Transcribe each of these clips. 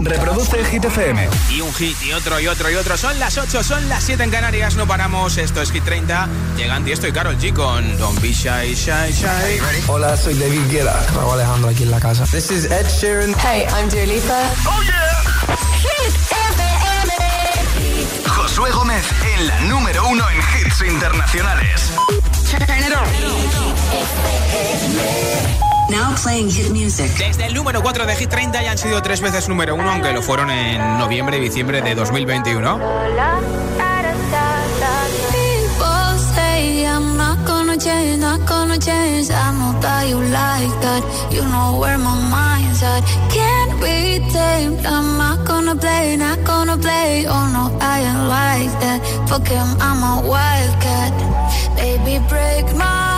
Reproduce Hit FM. Y un hit y otro y otro y otro. Son las 8, son las 7 en Canarias. No paramos. Esto es Hit 30. Llegan Tiesto y Carol G con Don't Be Shy, Shy, Shy. Hola, soy David Guetta. Raúl Alejandro aquí en la casa. This is Ed Sheeran. Hey, I'm Dua Lipa. ¡Oh, yeah! Hit FM. Josué Gómez en la número uno en hits internacionales. Now playing hit music. Desde el número 4 de Hit 30 ya han sido tres veces número uno, aunque lo fueron en noviembre y diciembre de 2021. People say I'm not gonna change, not gonna change. I know that you like that. You know where my mind's at. Can't be tamed. I'm not gonna play, not gonna play. Oh no, I ain't like that. Fuck him, I'm a wildcat. Baby, break my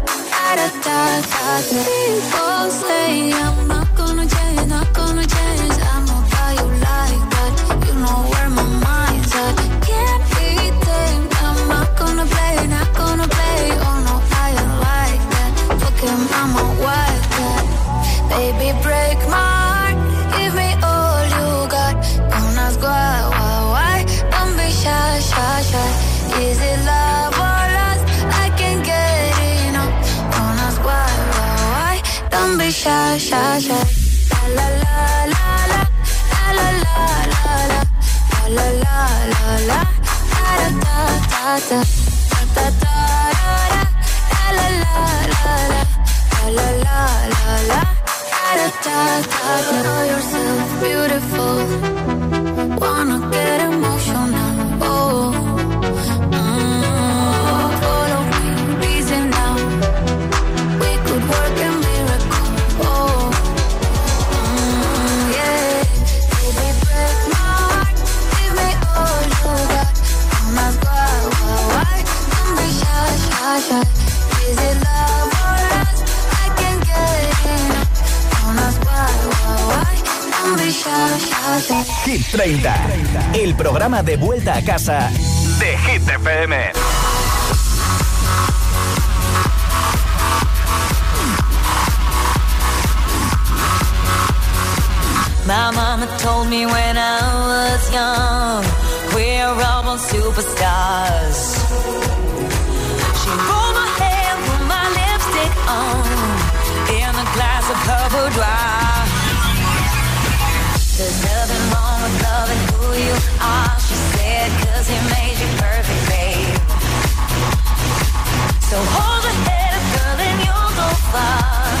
da da da da People say I'm not gonna change. Don't be shy, shy, shy. La la la la la la la la la la la la la la da da da da da da da la la la la la la la la da da da da know yourself beautiful wanna get emotional Hit 30. El programa de vuelta a casa de Hit FM. My mama told me when I was young, we're all born superstars. She rolled my hair, put my lipstick on, in a glass of her boudoir. Are, she said, cause he made you perfect, babe. So hold your head up, girl, and you'll go far.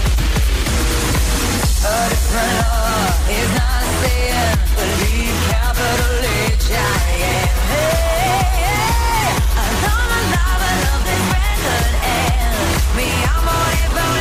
A different law is not a sin. Believe capital H I am. Hey. I this record, and me, I'm on it, roll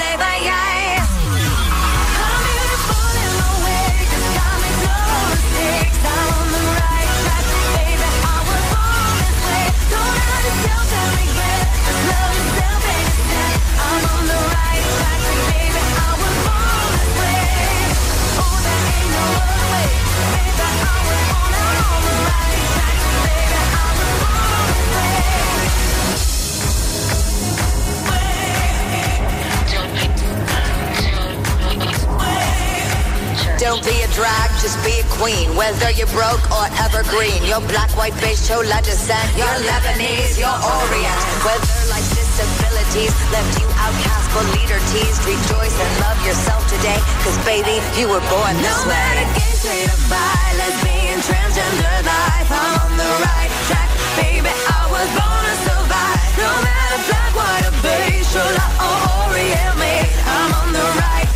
just be a queen. Whether you're broke or evergreen, your black, white, beige, chola descent, your Lebanese, your Orient. Whether life's disabilities left you outcast but leader teased, rejoice and love yourself today. Cause baby, you were born this No way. matter gay, straight or bi, lesbian, transgender life, I'm on the right track, baby. I was born to survive. No matter black, white, or beige, chola or Orient, me, I'm on the right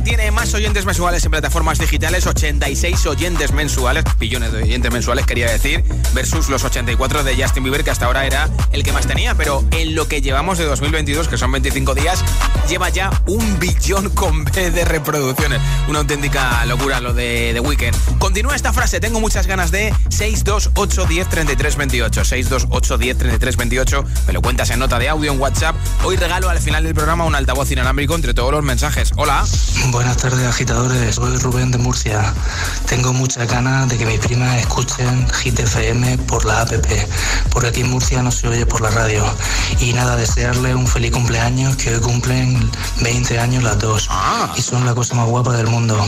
tiene más oyentes mensuales en plataformas digitales, 86 oyentes mensuales, billones de oyentes mensuales quería decir, versus los 84 de Justin Bieber, que hasta ahora era el que más tenía, pero en lo que llevamos de 2022, que son 25 días, lleva ya un billón con B de reproducciones. Una auténtica locura lo de The Weeknd. Continúa esta frase, tengo muchas ganas de 628 10 33 28. 628 10 33 28. Me lo cuentas en nota de audio en WhatsApp. Hoy regalo al final del programa un altavoz inalámbrico entre todos los mensajes. Hola. Buenas tardes, agitadores. Soy Rubén de Murcia. Tengo muchas ganas de que mis primas escuchen Hit FM por la app, porque aquí en Murcia no se oye por la radio. Y nada, desearle un feliz cumpleaños, que hoy cumplen 20 años las dos. Y son la cosa más guapa del mundo.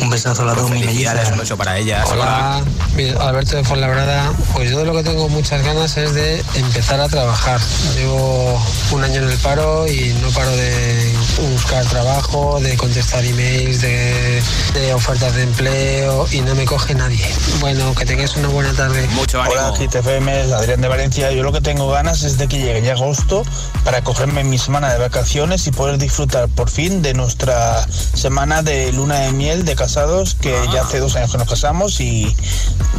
Un besazo a las dos, mi un beso para ellas. Hola, mi- Alberto de Fuenlabrada. Pues yo de lo que tengo muchas ganas es de empezar a trabajar. Llevo un año en el paro y no paro de buscar trabajo, de contestar emails, de, de ofertas de empleo y no me coge nadie. Bueno, que tengáis una buena tarde. Mucho Hola, GTFM, Adrián de Valencia. Yo lo que tengo ganas es de que llegue ya agosto para cogerme mi semana de vacaciones y poder disfrutar por fin de nuestra semana de luna de miel de casados, que ya hace dos años que nos casamos y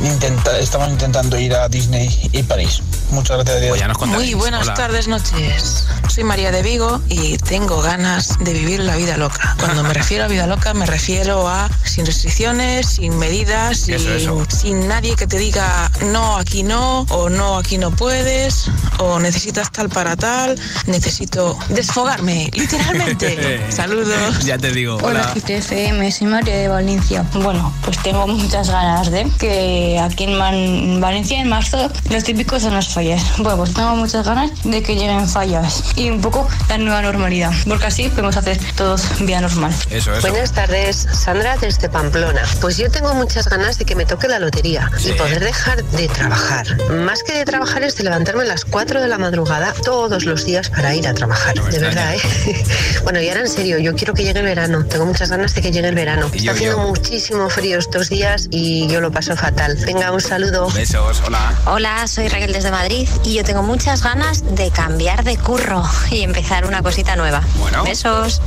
intenta- estamos intentando ir a Disney y París. Muchas gracias, Adrián. Muy buenas tardes, noches. Soy María de Vigo y tengo ganas de vivir la vida loca. Cuando me refiero a vida loca, me refiero a sin restricciones, sin medidas, sin, Eso, eso. sin nadie que te diga no, aquí no, o no, aquí no puedes, o necesitas tal para tal. Necesito desfogarme, literalmente. Saludos. Ya te digo. Hola, GTFM, soy María de Valencia. Bueno, pues tengo muchas ganas de que aquí en, Man- Valencia, en marzo, los típicos son las fallas. Bueno, pues tengo muchas ganas de que lleguen fallas y un poco la nueva normalidad, porque así podemos hacer todos vida normal. Eso, Buenas tardes, Sandra desde Pamplona. Pues yo tengo muchas ganas de que me toque la lotería y poder dejar de trabajar. Más que de trabajar es de levantarme a las 4 de la madrugada todos los días para ir a trabajar. de verdad, ¿eh? bueno, y ahora en serio, yo quiero que llegue el verano. Tengo muchas ganas de que llegue el verano. Y Está yo, haciendo yo. muchísimo frío estos días y yo lo paso fatal. Venga, un saludo. Besos, hola. Hola, soy Raquel desde Madrid y yo tengo muchas ganas de cambiar de curro y empezar una cosita nueva. Bueno. Besos.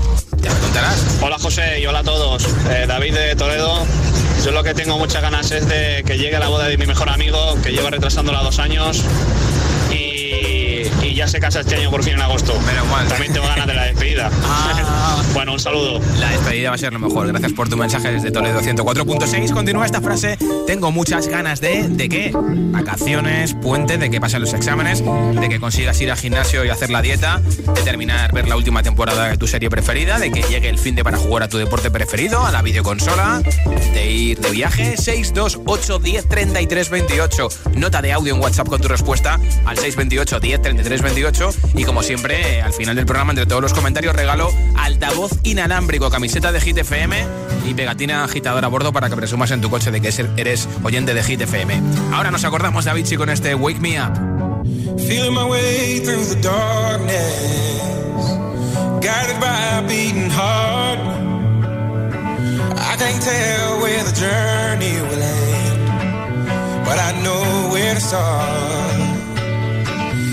Hola José y hola a todos. Eh, David de Toledo. Yo lo que tengo muchas ganas es de que llegue la boda de mi mejor amigo, que lleva retrasándola dos años. Y, ya se casa este año por fin en agosto. Menos mal. También tengo ganas de la despedida. Ah. bueno, un saludo. La despedida va a ser lo mejor. Gracias por tu mensaje desde Toledo 104.6. Continúa esta frase. Tengo muchas ganas de. ¿De qué? Vacaciones, puente, de que pasen los exámenes, de que consigas ir al gimnasio y hacer la dieta, de terminar ver la última temporada de tu serie preferida, de que llegue el fin de para jugar a tu deporte preferido, a la videoconsola, de ir de viaje. 628 10 33 28. Nota de audio en WhatsApp con tu respuesta al 628 10 33 28. Y como siempre, al final del programa, entre todos los comentarios, regalo altavoz inalámbrico, camiseta de Hit FM y pegatina agitadora a bordo para que presumas en tu coche de que eres oyente de Hit FM. Ahora nos acordamos de Avicii con este Wake Me Up. Feeling my way through the darkness, guided by a beating heart. I can't tell where the journey will end, but I know where to.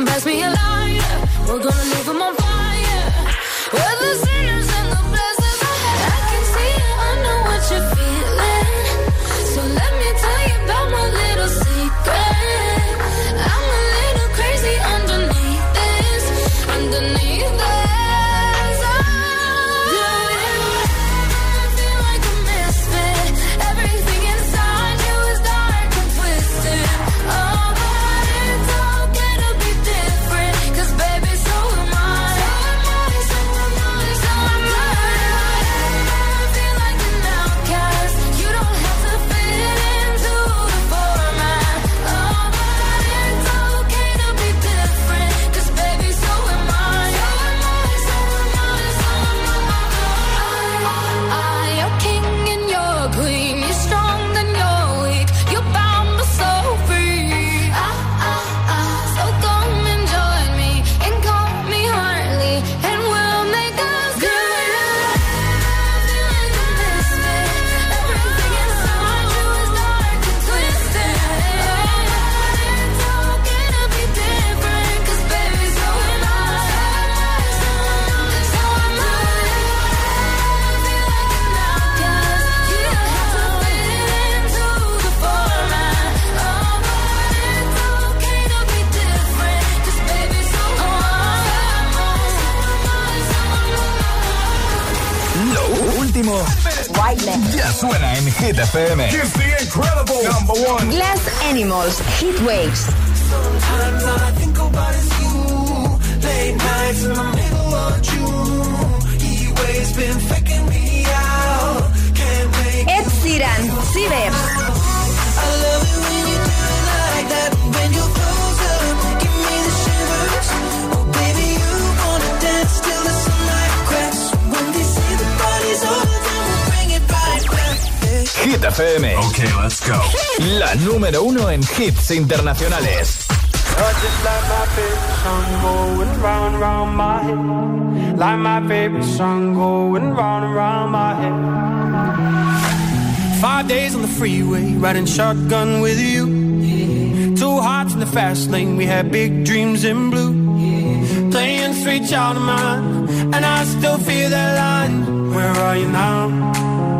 come pass me a suena en Hit FM. Glass Animals, Heat Waves. Sometimes all I think about is you. Late nights in the middle of June. He waves been faking me out. Can't make Ed Sheeran, Cibers. Hit FM. Ok, let's go. La número uno en hits internacionales. You're just like my favorite song going round and round my head. Like my favorite song going round and round my head. Five days on the freeway, riding shotgun with you. Two hearts in the fast lane, we had big dreams in blue. Playing sweet child of mine, and I still feel that line. Where are you now?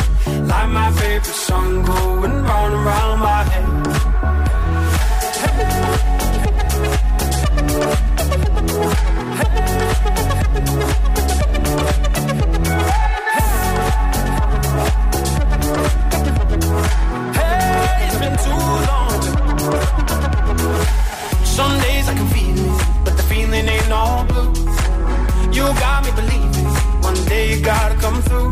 Like my favorite song going round and round my head. Hey, it's been too long. Some days I can feel it, but the feeling ain't all blue. You got me believing one day you gotta come through.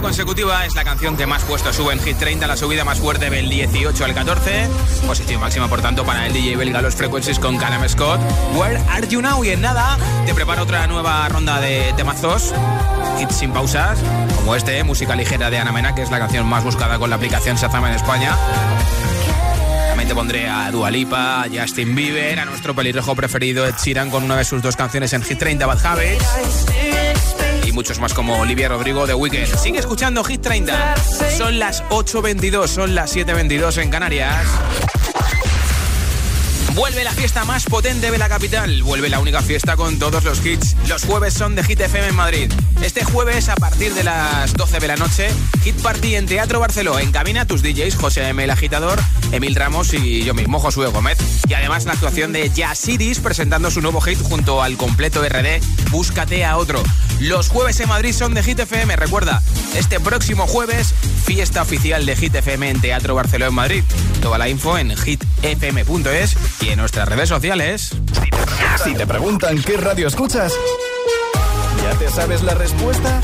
Consecutiva es la canción que más puesto sube en Hit 30, la subida más fuerte del 18 al 14. Posición máxima, por tanto, para el DJ belga Los Frequencies con Callum Scott. Where are you now? Y en nada, te preparo otra nueva ronda de temazos. Hits sin pausas, como este, música ligera de Ana Mena, que es la canción más buscada con la aplicación Shazam en España. También te pondré a Dua Lipa, a Justin Bieber, a nuestro pelirrojo preferido Ed Sheeran con una de sus dos canciones en Hit 30, Bad Habits muchos más como Olivia Rodrigo de Weekend. Sigue escuchando Hit 30. Son las 8.22, son las 7.22 en Canarias. Vuelve la fiesta más potente de la capital. Vuelve la única fiesta con todos los hits. Los jueves son de Hit FM en Madrid. Este jueves, a partir de las 12 de la noche, Hit Party en Teatro Barceló. En cabina tus DJs, José M. el Agitador, Emil Ramos y yo mismo, Josué Gómez. Y además la actuación de Yasidis presentando su nuevo hit junto al completo RD Búscate a otro. Los jueves en Madrid son de Hit FM. Recuerda, este próximo jueves, fiesta oficial de Hit FM en Teatro Barceló en Madrid. Toda la info en hitfm.es y en nuestras redes sociales. Si te preguntan qué radio escuchas, ¿ya te sabes la respuesta?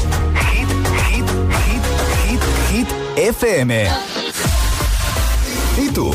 Hit, hit, hit, hit, hit, FM. ¿Y tú?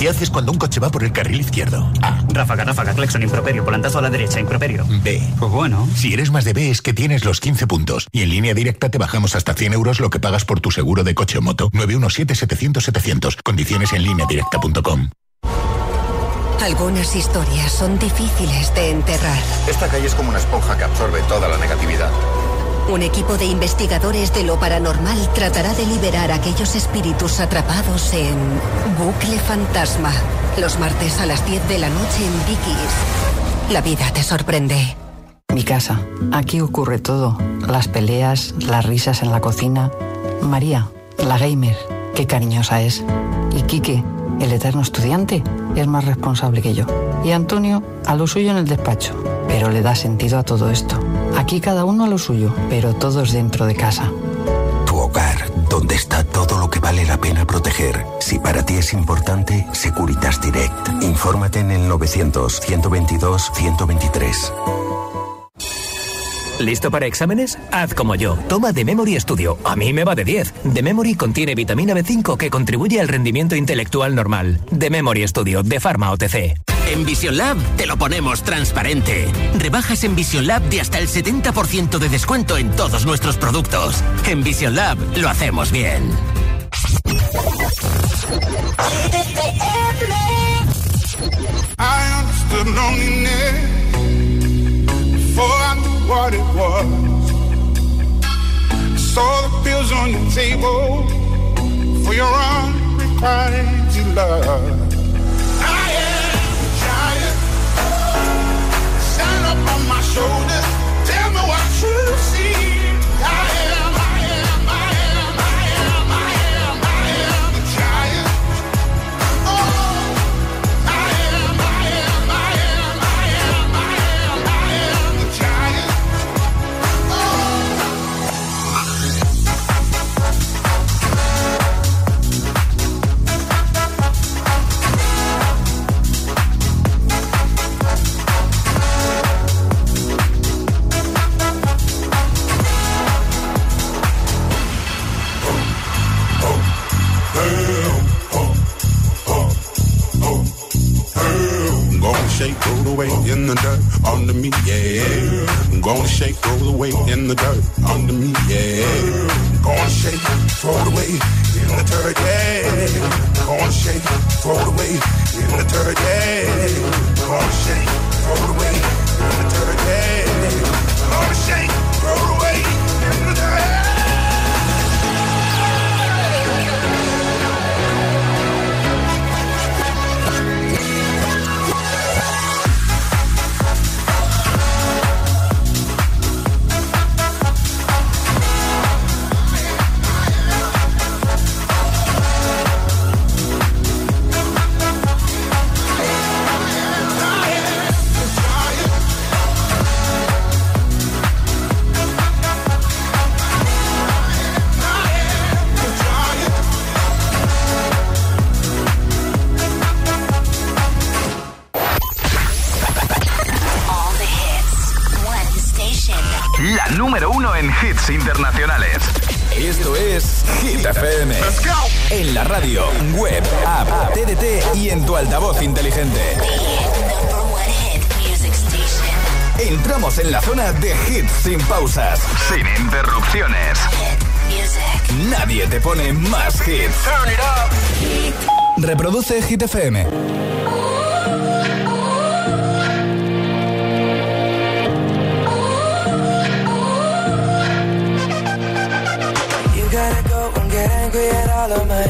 ¿Qué haces cuando un coche va por el carril izquierdo? A. Ráfaga, ráfaga, claxon, improperio, volantazo a la derecha, improperio. B. Pues bueno. Si eres más de B es que tienes los 15 puntos. Y en línea directa te bajamos hasta 100 euros lo que pagas por tu seguro de coche o moto. 917-700-700. Condiciones en línea directa.com. Algunas historias son difíciles de enterrar. Esta calle es como una esponja que absorbe toda la negatividad. Un equipo de investigadores de lo paranormal tratará de liberar a aquellos espíritus atrapados en Bucle Fantasma. Los martes a las 10 de la noche en Vicky's. La vida te sorprende. Mi casa. Aquí ocurre todo. Las peleas, las risas en la cocina. María, la gamer, qué cariñosa es. Y Quique, el eterno estudiante, es más responsable que yo. Y Antonio, a lo suyo en el despacho. Pero le da sentido a todo esto. Aquí cada uno a lo suyo, pero todos dentro de casa. Tu hogar, donde está todo lo que vale la pena proteger. Si para ti es importante, Securitas Direct. Infórmate en el 900-122-123. ¿Listo para exámenes? Haz como yo. Toma The Memory Studio. A mí me va de 10. The Memory contiene vitamina B5 que contribuye al rendimiento intelectual normal. The Memory Studio de Pharma OTC. En Vision Lab te lo ponemos transparente. Rebajas en Vision Lab de hasta el 70% de descuento en todos nuestros productos. En Vision Lab lo hacemos bien. I understood loneliness before I knew what it was. I saw the pills on your table for your unrequited love. I am a giant. Stand up on my shoulders. Away in the dirt under me, yeah. I'm Gonna shake, throw roll away in the dirt under me, yeah. I'm Gonna shake, throw roll away in the dirt, yeah. I'm Gonna shake, roll away in the dirt, yeah. Gonna shake, roll away in the dirt, yeah. Gonna shake, roll away web, app, TDT y en tu altavoz inteligente. Entramos en la zona de hits sin pausas, sin interrupciones. Nadie te pone más hits. Reproduce Hit FM. angry at all of my honesty. You know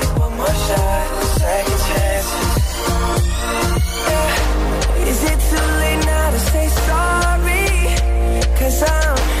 more shot, second chance yeah. Is it too late now to say sorry? Cause I'm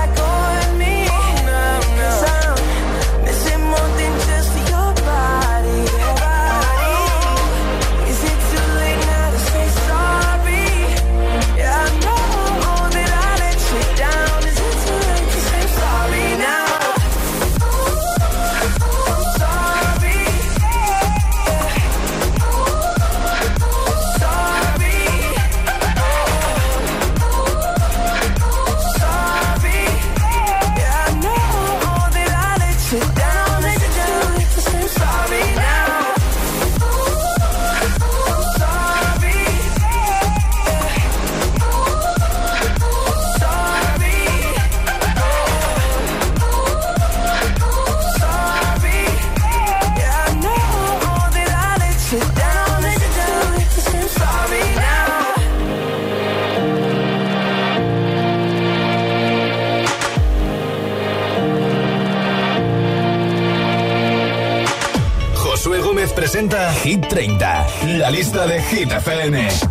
lista de Hit FM.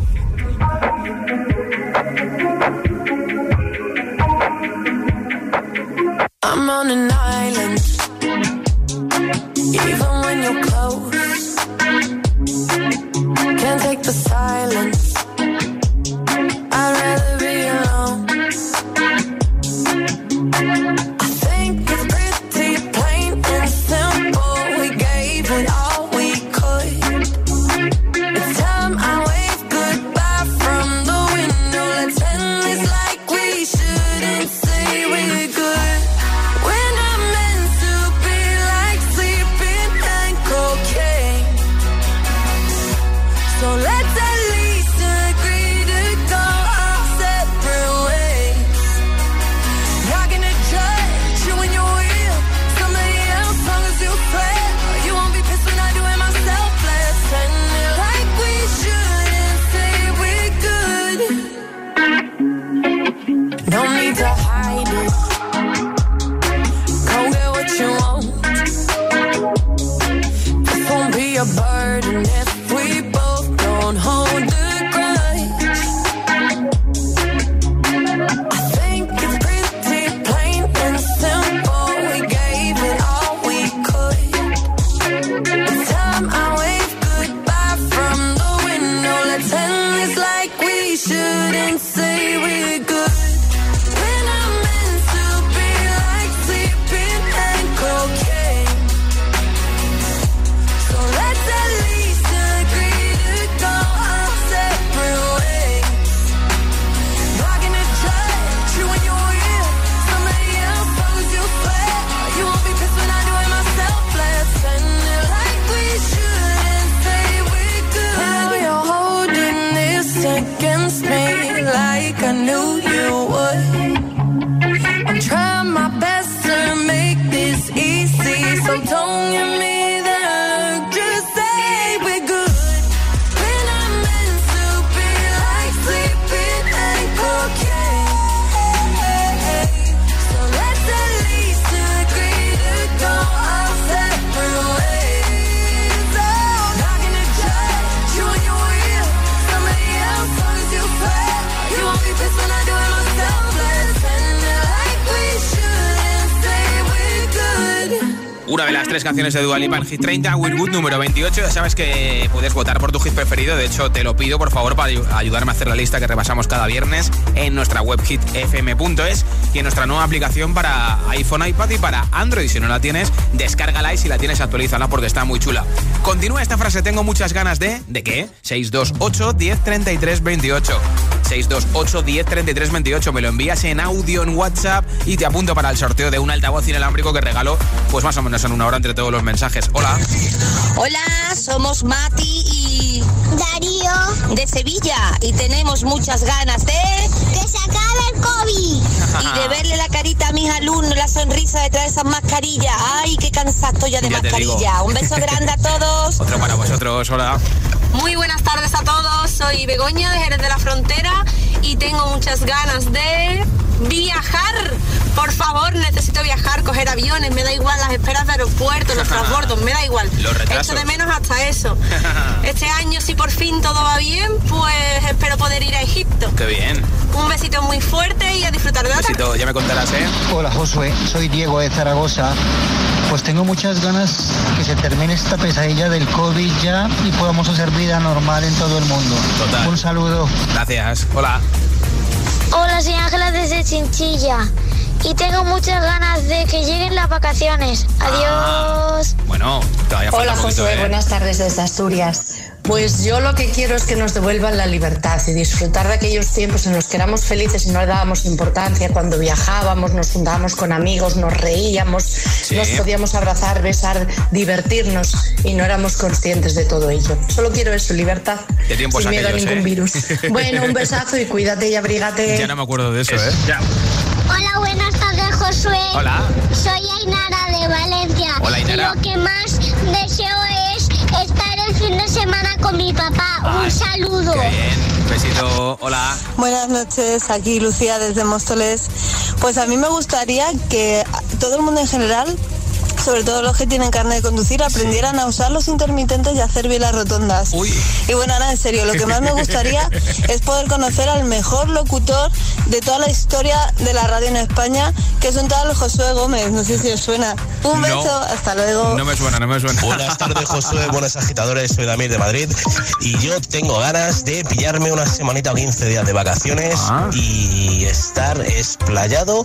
De Dua Lipa en Hit 30, Will Good número 28. Ya sabes que puedes votar por tu hit preferido. De hecho, te lo pido por favor para ayu- ayudarme a hacer la lista que repasamos cada viernes en nuestra web hitfm.es y en nuestra nueva aplicación para iPhone, iPad y para Android. Si no la tienes, descárgala y si la tienes, actualízala porque está muy chula. Continúa esta frase. Tengo muchas ganas de. ¿De qué? 628 10 33 28. 628 10 33 28. Me lo envías en audio en WhatsApp y te apunto para el sorteo de un altavoz inalámbrico que regalo, pues más o menos en una hora entre todos los mensajes. Hola. Hola, somos Mati y Darío de Sevilla y tenemos muchas ganas de que se acabe el COVID y de verle la carita a mis alumnos, la sonrisa detrás de esas mascarillas. Ay, qué cansado estoy ya de Ya mascarilla. Un beso grande a todos. Otro para vosotros. Hola. Muy buenas tardes a todos, soy Begoña de Jerez de la Frontera y tengo muchas ganas de viajar. Por favor, necesito viajar, coger aviones, me da igual las esperas de aeropuertos, los transbordos, me da igual. Los retrasos. Echo de menos hasta eso. Este año, si por fin todo va bien, pues espero poder ir a Egipto. Qué bien. Un besito muy fuerte y a disfrutar de la. Besito, ya me contarás, ¿eh? Hola Josué, soy Diego de Zaragoza. Pues tengo muchas ganas que se termine esta pesadilla del COVID ya y podamos hacer vida normal en todo el mundo. Total. Un saludo. Gracias. Hola. Hola, soy Ángela desde Chinchilla y tengo muchas ganas de que lleguen las vacaciones. Adiós. Bueno, todavía falta Hola un poquito, Josué, ¿eh? buenas tardes desde Asturias. Pues yo lo que quiero es que nos devuelvan la libertad y disfrutar de aquellos tiempos en los que éramos felices y no le dábamos importancia, cuando viajábamos, nos juntábamos con amigos, nos reíamos, nos podíamos abrazar, besar, divertirnos y no éramos conscientes de todo ello. Solo quiero eso, libertad, Qué tiempos sin miedo a ningún ¿eh? virus. Bueno, un besazo y cuídate y abrígate. Ya no me acuerdo de eso, ¿eh? Hola, buenas tardes, Josué. Hola. Soy Ainara de Valencia. Hola, Ainara. Y lo que más deseo es con mi papá. Un saludo. Qué bien. Besito. Hola. Buenas noches, aquí Lucía desde Móstoles. Pues a mí me gustaría que todo el mundo en general, sobre todo los que tienen carne de conducir, aprendieran a usar los intermitentes y a hacer bien las rotondas. Y bueno, ahora en serio, lo que más me gustaría es poder conocer al mejor locutor de toda la historia de la radio en España, que es un tal Josué Gómez. No sé si os suena. Un No. beso, hasta luego. No me suena, no me suena. Buenas tardes, Josué. Buenas agitadores. Soy Damir de Madrid. Y yo tengo ganas de pillarme una semanita o 15 días de vacaciones y estar esplayado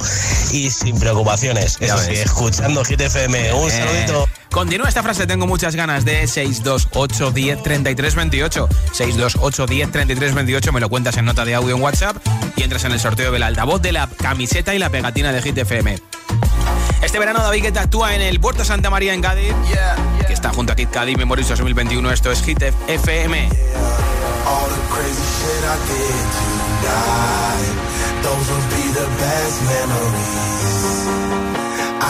y sin preocupaciones. Eso sí, escuchando Hit FM. Un Eh, saludito. Continúa esta frase, tengo muchas ganas de 628 10 33 28. 628 10 33 28, me lo cuentas en nota de audio en WhatsApp y entras en el sorteo del altavoz de la camiseta y la pegatina de Hit FM. Este verano David Guetta actúa en el Puerto Santa María en Cádiz, que está junto a Kid Cádiz Memories 2021. Esto es Hit FM. Shit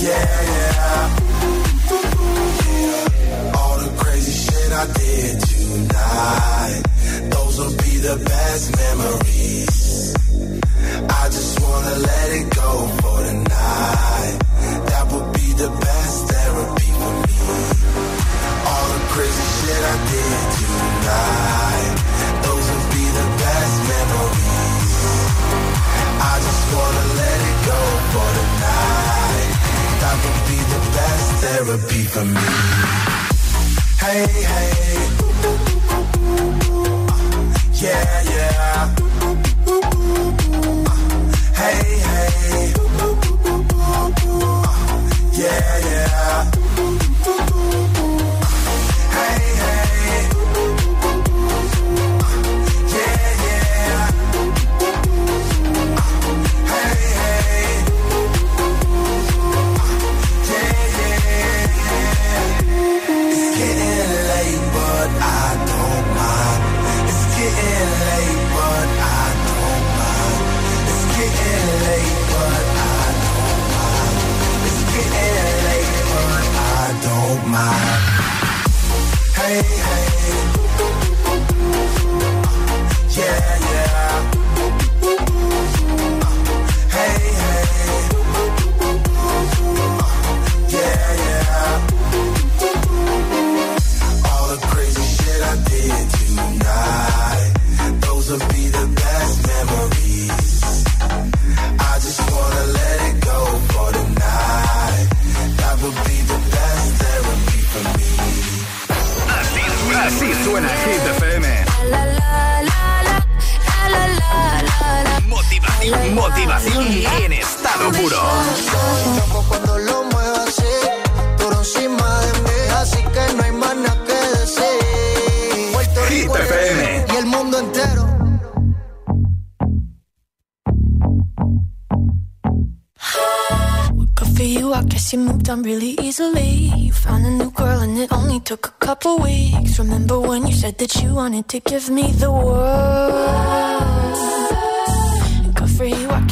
Yeah, yeah. All the crazy shit I did tonight. Those will be the best memories. Therapy for me. Hey, hey. Yeah, yeah. You, I guess you moved on really easily. You found a new girl and it only took a couple weeks. Remember when you said that you wanted to give me the world? Good for you,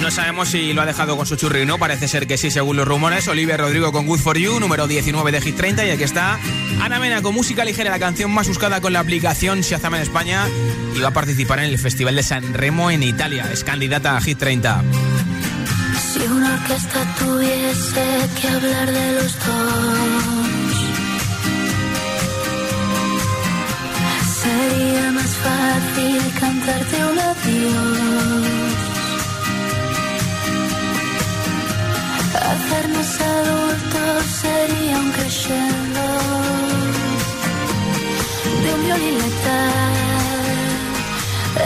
No sabemos si lo ha dejado con su churri o no, parece ser que sí, según los rumores. Olivia Rodrigo con Good For You, número 19 de Hit 30. Y aquí está Ana Mena con música ligera, la canción más buscada con la aplicación Shazam en España. Y va a participar en el Festival de San Remo en Italia. Es candidata a Hit 30. Si una orquesta tuviese que hablar de los dos, cantarte un adiós. Hacernos adultos sería un crescendo de un violín letal.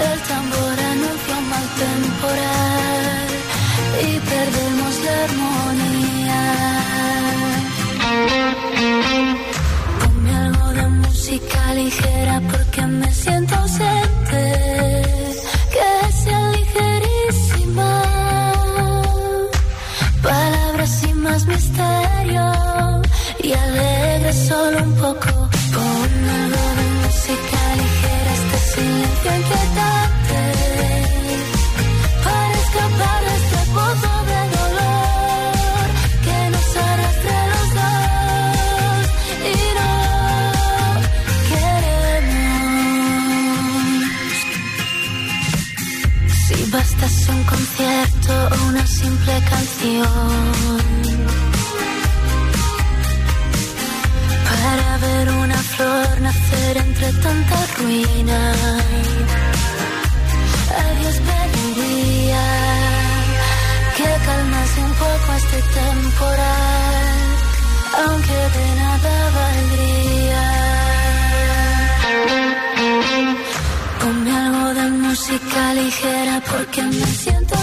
El tambor anuncia un mal temporal y perdemos la armonía. Ponme algo de música ligera canción para ver una flor nacer entre tanta ruina. A Dios pediría que calmase un poco este temporal, aunque de nada valdría. Ponme algo de música ligera porque me siento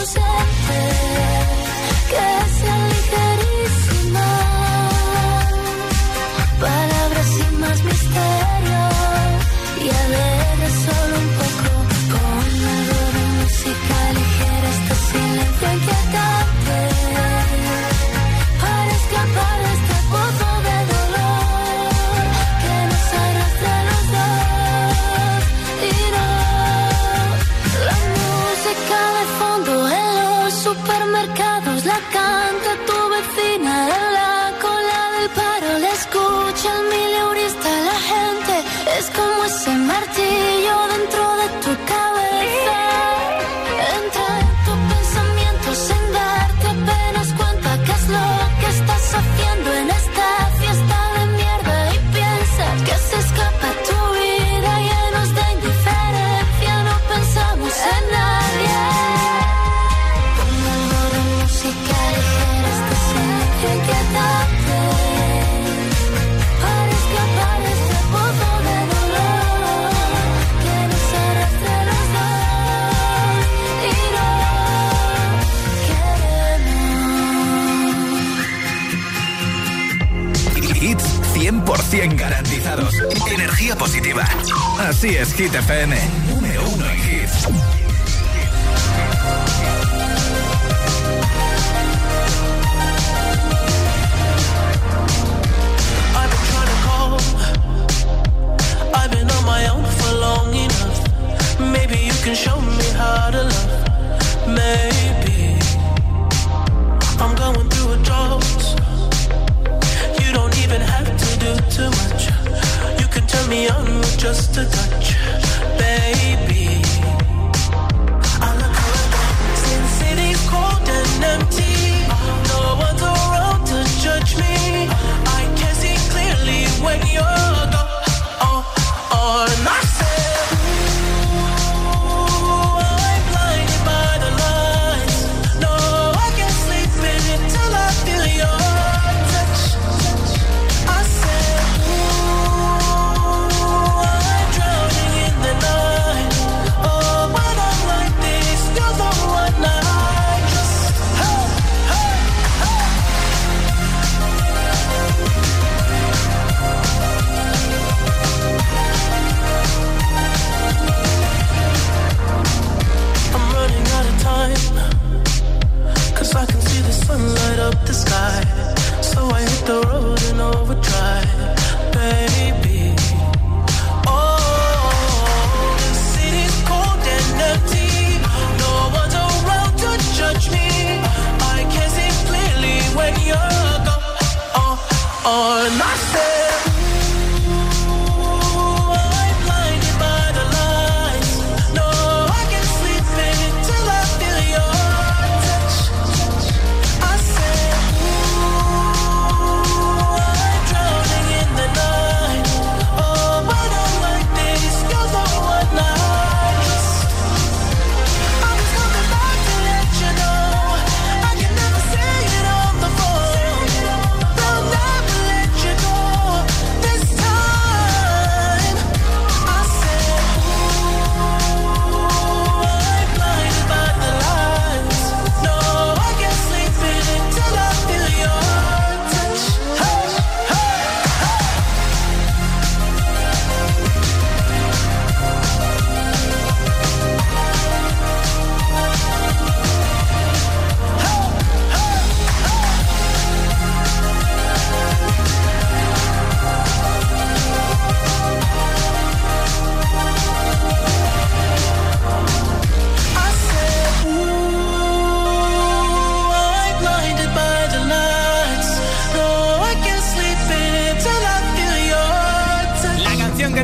100% garantizados. Energía positiva. Así es, Hit FM. Número uno en hits. Maybe you can show me how to love. Maybe too much. You can turn me on with just a touch, baby. I look around since city's cold and empty.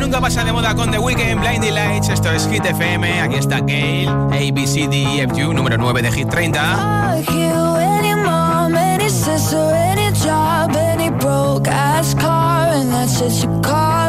nunca pasa de moda con The Weekend, Blinding Lights. Esto es Hit FM. Aquí está Gale, ABCDFU, número 9 de Hit 30. Fuck you, any mom, any sister, any job, any broke ass car, and that's just your car.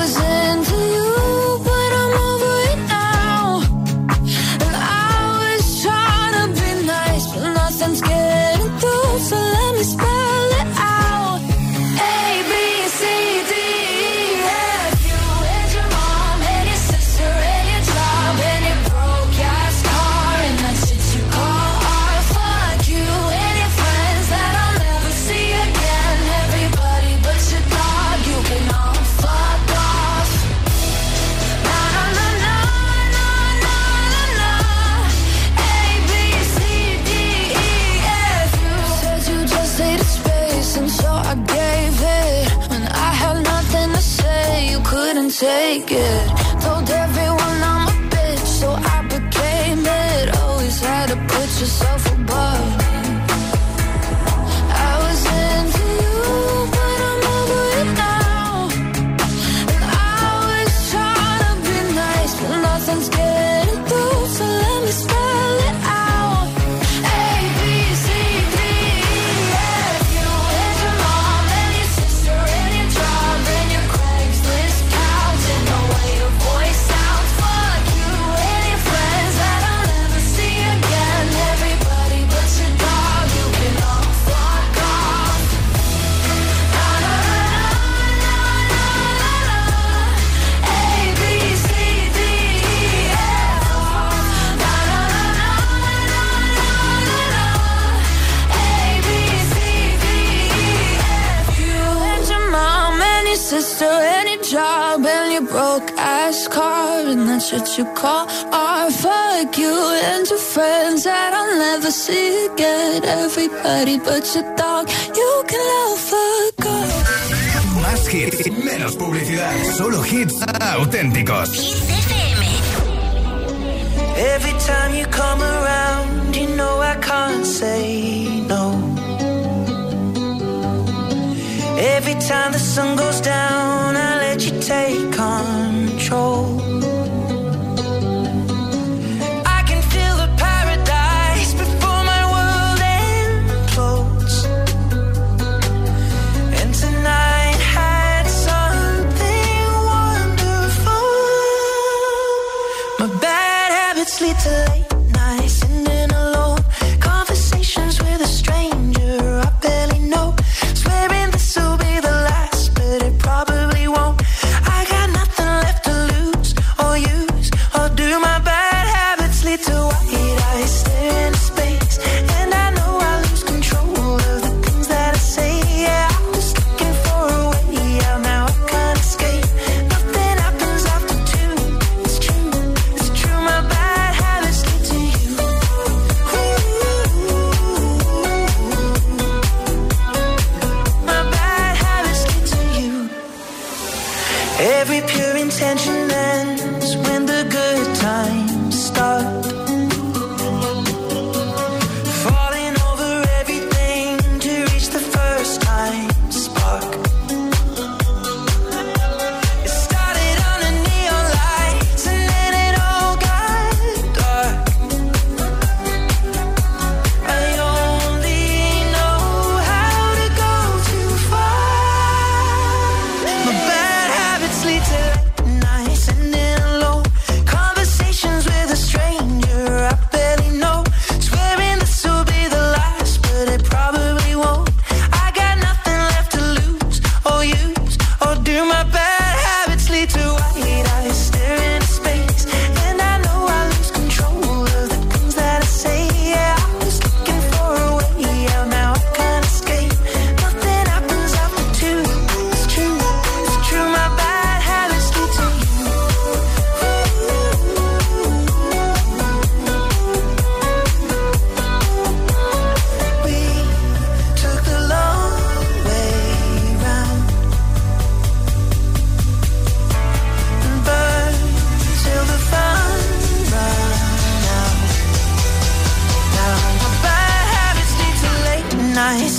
just so you call or fuck you and your friends that I'll never see again. Everybody but your dog, you can love a girl. Más hits, menos publicidad. Solo hits auténticos. Every time you come around, you know I can't say no. Every time the sun goes down, I let you take control.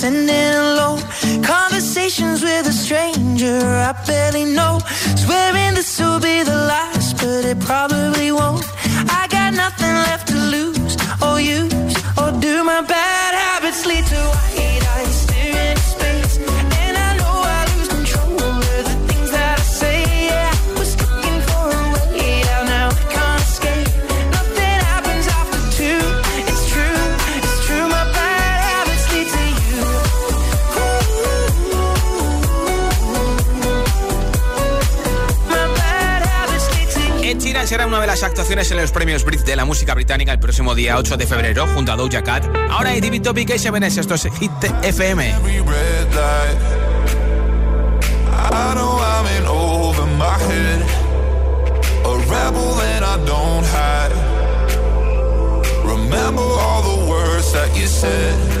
sending low conversations with a stranger I barely know. Swearing this will be the last, but it probably won't. será una de las actuaciones en los premios Brit de la música británica el próximo día 8 de febrero junto a Doja Cat. Ahora hay David Topic y Sevenes, esto es Hit FM. Remember all the words that you said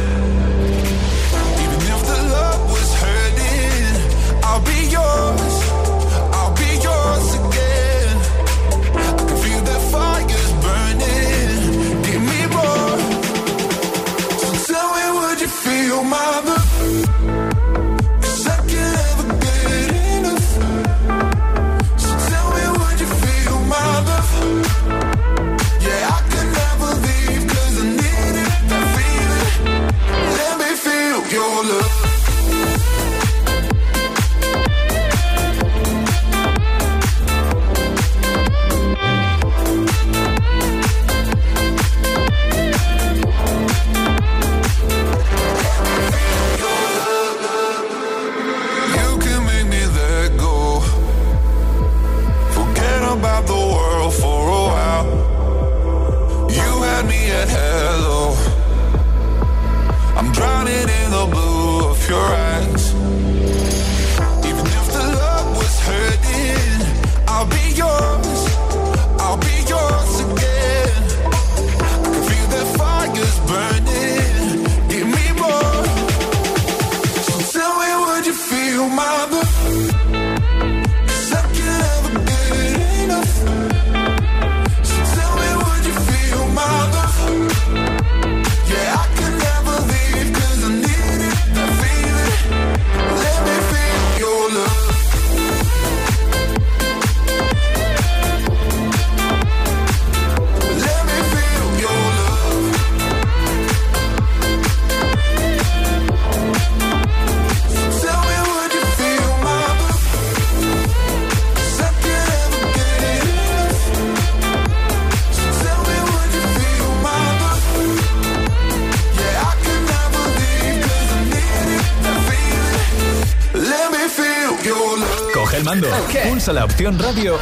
avisa la opción radio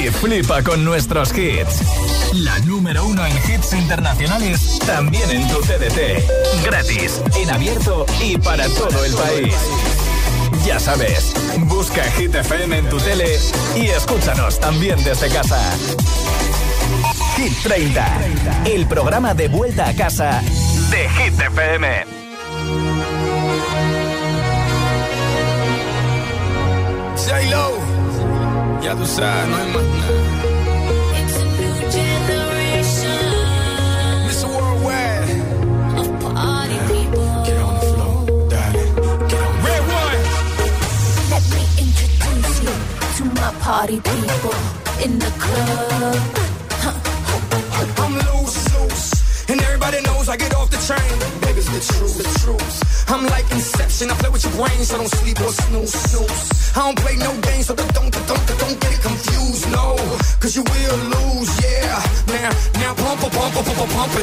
y flipa con nuestros hits. La número uno en hits internacionales, también en tu CDT. Gratis, en abierto y para todo el país. Ya sabes, busca Hit FM en tu tele y escúchanos también desde casa. Hit 30, el programa de vuelta a casa de Hit FM. ya tú sabes, no hay más nada. Party people in the club. Huh. I'm loose, loose, and everybody knows I get off the train. Baby's the truth, the truth. I'm like Inception, I play with your brain, so don't sleep or snooze, snooze. I don't play no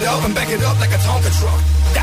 it up and back it up like a Tonka truck.